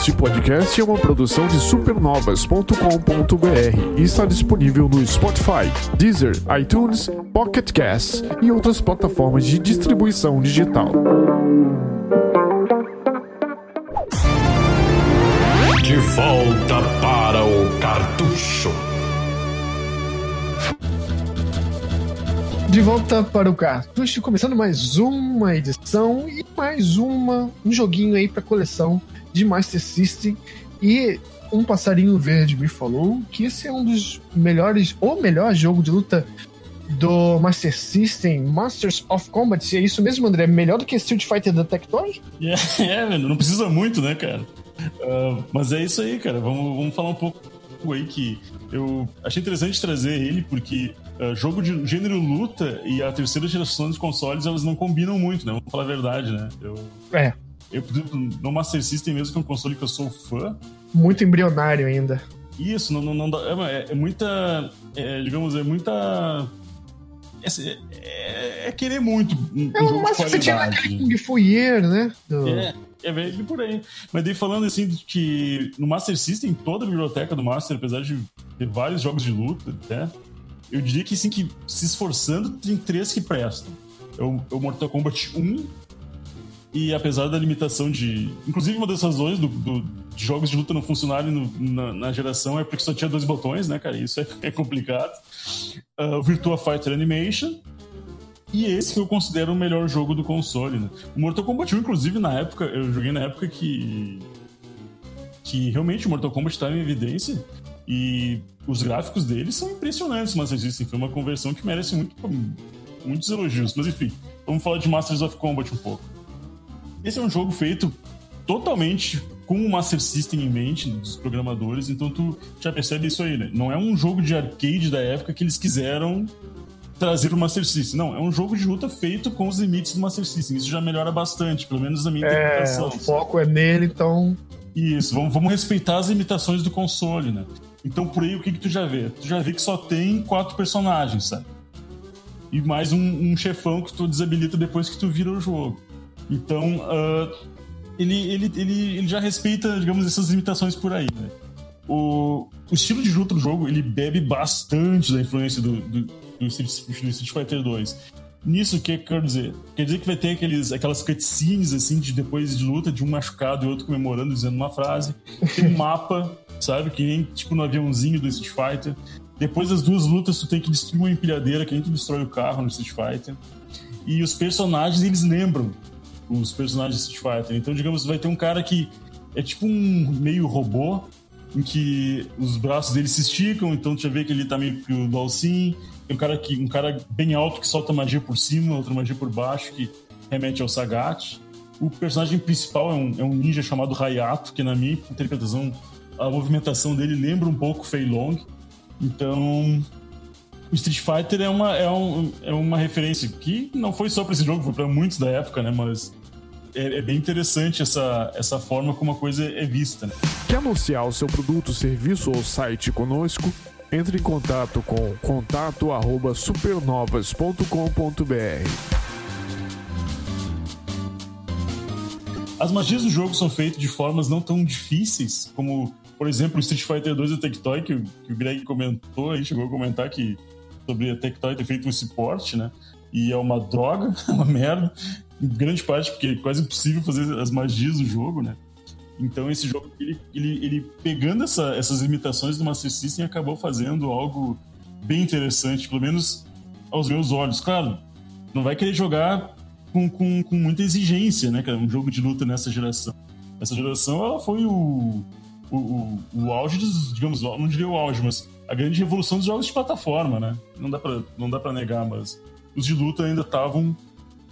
Este podcast é uma produção de supernovas.com.br e está disponível no Spotify, Deezer, iTunes, Pocket Casts e outras plataformas de distribuição digital. De volta para o cartucho. De volta para o cartucho, começando mais uma edição e mais uma um joguinho aí para coleção de Master System e um passarinho verde me falou que esse é um dos melhores ou melhor jogo de luta do Master System, Masters of Combat. É isso mesmo, André? Melhor do que Street Fighter da Tectoy? É, é, não precisa muito, né, cara? Uh, mas é isso aí, cara. Vamos, vamos falar um pouco aí que eu achei interessante trazer ele, porque uh, jogo de gênero luta e a terceira geração dos consoles, elas não combinam muito, né? Vamos falar a verdade, né? Eu, é. Eu, no Master System mesmo, que é um console que eu sou fã... Muito embrionário ainda. Isso, não, não, não dá, é, é, muita... É, digamos, é muita... É, é, é, querer muito um, é, um jogo de qualidade. Você tinha Kung Fu Year, né? Do... É, é bem por aí. Mas daí falando assim que no Master System, toda a biblioteca do Master, apesar de ter vários jogos de luta, né? Eu diria que sim, que se esforçando, tem três que prestam. É o, é o Mortal Kombat 1, e apesar da limitação de. Inclusive, uma das razões do, do de jogos de luta não funcionarem no, na, na, geração é porque só tinha dois botões, né, cara? Isso é, é complicado. Uh, o Virtua Fighter Animation, e esse que eu considero o melhor jogo do console, né? O Mortal Kombat 1, inclusive, na época, eu joguei na época que. que realmente o Mortal Kombat estava em evidência. E os gráficos dele são impressionantes, mas assim, foi uma conversão que merece muito, muitos elogios. Mas enfim, vamos falar de Masters of Combat um pouco. Esse é um jogo feito totalmente com o Master System em mente dos programadores, então tu já percebe isso aí, né? Não é um jogo de arcade da época que eles quiseram trazer o Master System. Não, é um jogo de luta feito com os limites do Master System. Isso já melhora bastante, pelo menos na minha é, interpretação. O foco é nele, então. Isso, vamos, vamos respeitar as limitações do console, né? Então por aí o que, que tu já vê? Tu já vê que só tem quatro personagens, sabe? E mais um, um chefão que tu desabilita depois que tu vira o jogo. Então, uh, ele, ele, ele, ele já respeita, digamos, essas limitações por aí, né? O, o estilo de luta do jogo, ele bebe bastante da influência do, do, do, Street, do Street Fighter 2. Nisso, o que quer dizer? Quer dizer que vai ter aqueles, aquelas cutscenes, assim, de depois de luta, de um machucado e outro comemorando, dizendo uma frase. Tem um mapa, sabe? Que nem, tipo, no aviãozinho do Street Fighter. Depois das duas lutas, tu tem que destruir uma empilhadeira, que nem tu destrói o carro no Street Fighter. E os personagens, eles lembram os personagens de Street Fighter. Então, digamos, vai ter um cara que é tipo um meio robô, em que os braços dele se esticam, então tu já vê que ele tá meio que o Dalsin. Tem um cara, que, um cara bem alto que solta magia por cima, outra magia por baixo, que remete ao Sagat. O personagem principal é um, é um ninja chamado Hayato, que na minha interpretação, a movimentação dele lembra um pouco Fei Long. Então, o Street Fighter é uma, é, um, é uma referência que não foi só para esse jogo, foi para muitos da época, né? Mas é, é, bem interessante essa, essa forma como a coisa é vista. Né? Quer anunciar o seu produto, serviço ou site conosco? Entre em contato com contato@supernovas.com.br. As magias do jogo são feitas de formas não tão difíceis, como, por exemplo, o Street Fighter 2 da Tectoy, que, que o Greg comentou aí, chegou a comentar que sobre a Tectoy ter feito esse porte, né? E é uma droga, uma merda em grande parte porque é quase impossível fazer as magias do jogo, né? Então esse jogo, ele, ele, ele pegando essa, essas limitações do Master System, acabou fazendo algo bem interessante, pelo menos aos meus olhos. Claro, não vai querer jogar com, com, com muita exigência, né, cara? Um jogo de luta nessa geração. Essa geração, ela foi o, o, o, o auge dos, digamos, não diria o auge, mas a grande revolução dos jogos de plataforma, né? Não dá pra, não dá pra negar, mas os de luta ainda estavam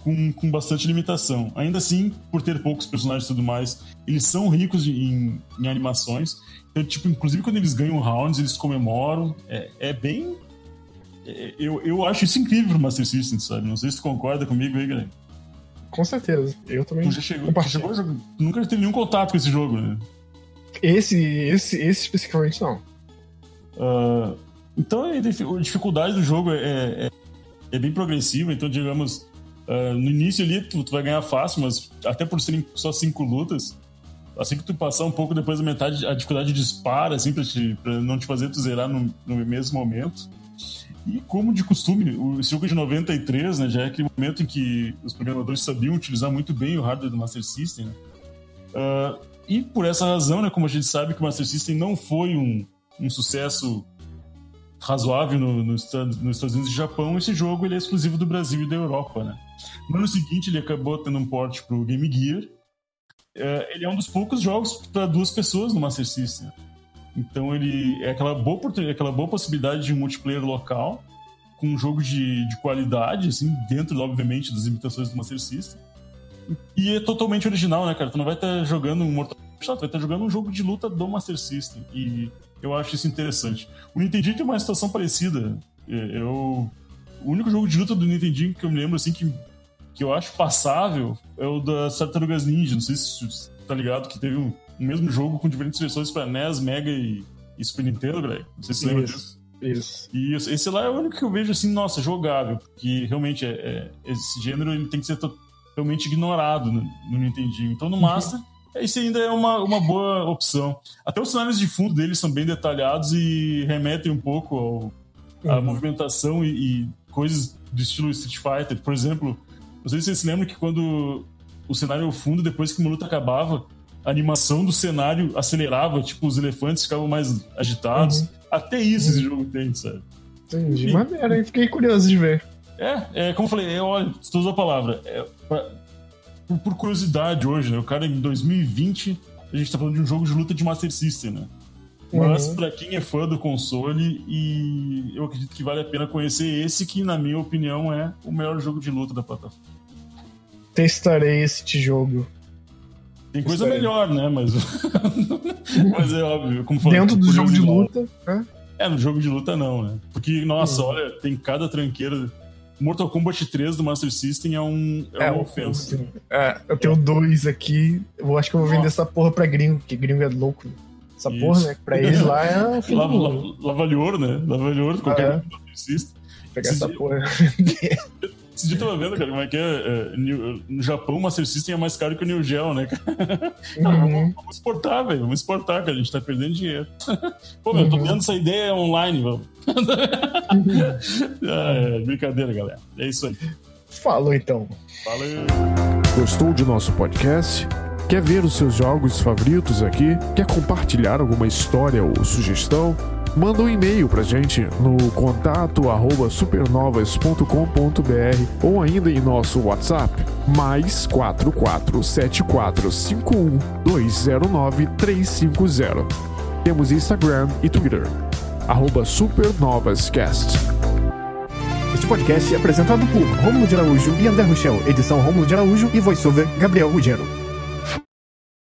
com, com bastante limitação. Ainda assim, por ter poucos personagens e tudo mais, eles são ricos em, em animações. Então, tipo, inclusive quando eles ganham rounds, eles comemoram. É, é bem. É, eu, eu acho isso incrível pro Master System, sabe? Não sei se tu concorda comigo aí, galera. Com certeza. Eu também. Tu já chegou, tu chegou nunca teve nenhum contato com esse jogo, né? Esse, esse, esse especificamente não. Uh, então a dificuldade do jogo é, é, é bem progressiva, então digamos Uh, no início ali tu, tu, vai ganhar fácil, mas até por serem só cinco lutas, assim que tu passar um pouco depois da metade, a dificuldade dispara, assim, pra, te, pra não te fazer tu zerar no, no mesmo momento. E como de costume, o jogo de 93, né, já é aquele momento em que os programadores sabiam utilizar muito bem o hardware do Master System, né? Uh, e por essa razão, né, como a gente sabe que o Master System não foi um, um sucesso razoável no, no, nos Estados Unidos e Japão, esse jogo ele é exclusivo do Brasil e da Europa, né? No ano seguinte ele acabou tendo um port pro Game Gear. Uh, ele é um dos poucos jogos para duas pessoas no Master System. Então ele é aquela boa, aquela boa possibilidade de multiplayer local, com um jogo de, de qualidade, assim, dentro, obviamente, das limitações do Master System. E é totalmente original, né, cara? Tu não vai estar jogando um Mortal Kombat, tu vai estar jogando um jogo de luta do Master System. E eu acho isso interessante. O Nintendo tem uma situação parecida. É, eu... O único jogo de luta do Nintendo que eu me lembro, assim, que, que eu acho passável é o das Tartarugas Ninja. Não sei se você tá ligado, que teve um, um mesmo jogo com diferentes versões para NES, Mega e, e Super Nintendo, velho. Não sei se você lembra disso. Isso. E esse lá é o único que eu vejo assim, nossa, jogável. Porque realmente é, é esse gênero ele tem que ser totalmente ignorado no, no Nintendinho. Então no uhum. Esse ainda é uma, uma boa opção. Até os cenários de fundo deles são bem detalhados e remetem um pouco ao, à uhum. movimentação e, e, coisas do estilo Street Fighter. Por exemplo, não sei se vocês se lembram que quando o cenário fundo, depois que uma luta acabava, a animação do cenário acelerava, tipo, os elefantes ficavam mais agitados. Uhum. Até isso uhum. esse jogo tem, sabe? Entendi. Maneiro, hein? Fiquei curioso de ver. É, é como eu falei, é, olha, tu usou a palavra. É, pra, por, por, curiosidade hoje, né? O cara em 2020, a gente tá falando de um jogo de luta de Master System, né? Mas uhum. pra quem é fã do console, e eu acredito que vale a pena conhecer esse, que na minha opinião é o melhor jogo de luta da plataforma. Testarei esse jogo. Tem coisa melhor, né? Mas, mas é óbvio. Como falei, Dentro do jogo de luta. É? é, no jogo de luta não, né? Porque, nossa, uhum. olha, tem cada tranqueira. Mortal Kombat 3 do Master System é, um, é, é uma ofensa. É, eu tenho dois aqui. Eu acho que eu vou vender essa porra pra gringo, porque gringo é louco. Essa Isso. porra, né? Pra eles lá é um lava, lava, lava ouro, né? Lava ouro, qualquer ah, é. Master System. Pegar essa porra. Esse dia eu tava vendo, cara, como é que é. é no Japão, o Master System é mais caro que o New Gel, né, cara? Uhum. vamos exportar, velho. Vamos exportar, cara. A gente tá perdendo dinheiro. Pô, meu, uhum. tô dando essa ideia online, vamos. ah, é, brincadeira, galera. É isso aí. Falou então. Valeu. Gostou de nosso podcast? Quer ver os seus jogos favoritos aqui? Quer compartilhar alguma história ou sugestão? Manda um e-mail pra gente no contato arroba supernovas.com.br ou ainda em nosso WhatsApp, mais 447451209 Temos Instagram e Twitter, arroba supernovascast. Este podcast é apresentado por Romulo de Araújo e André Rochel, edição Romulo de Araújo e voiceover Gabriel Ruggiero.